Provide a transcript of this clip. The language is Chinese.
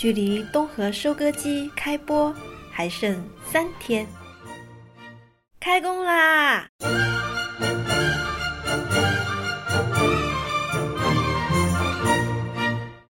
距离东河收割机开播还剩三天。开工啦！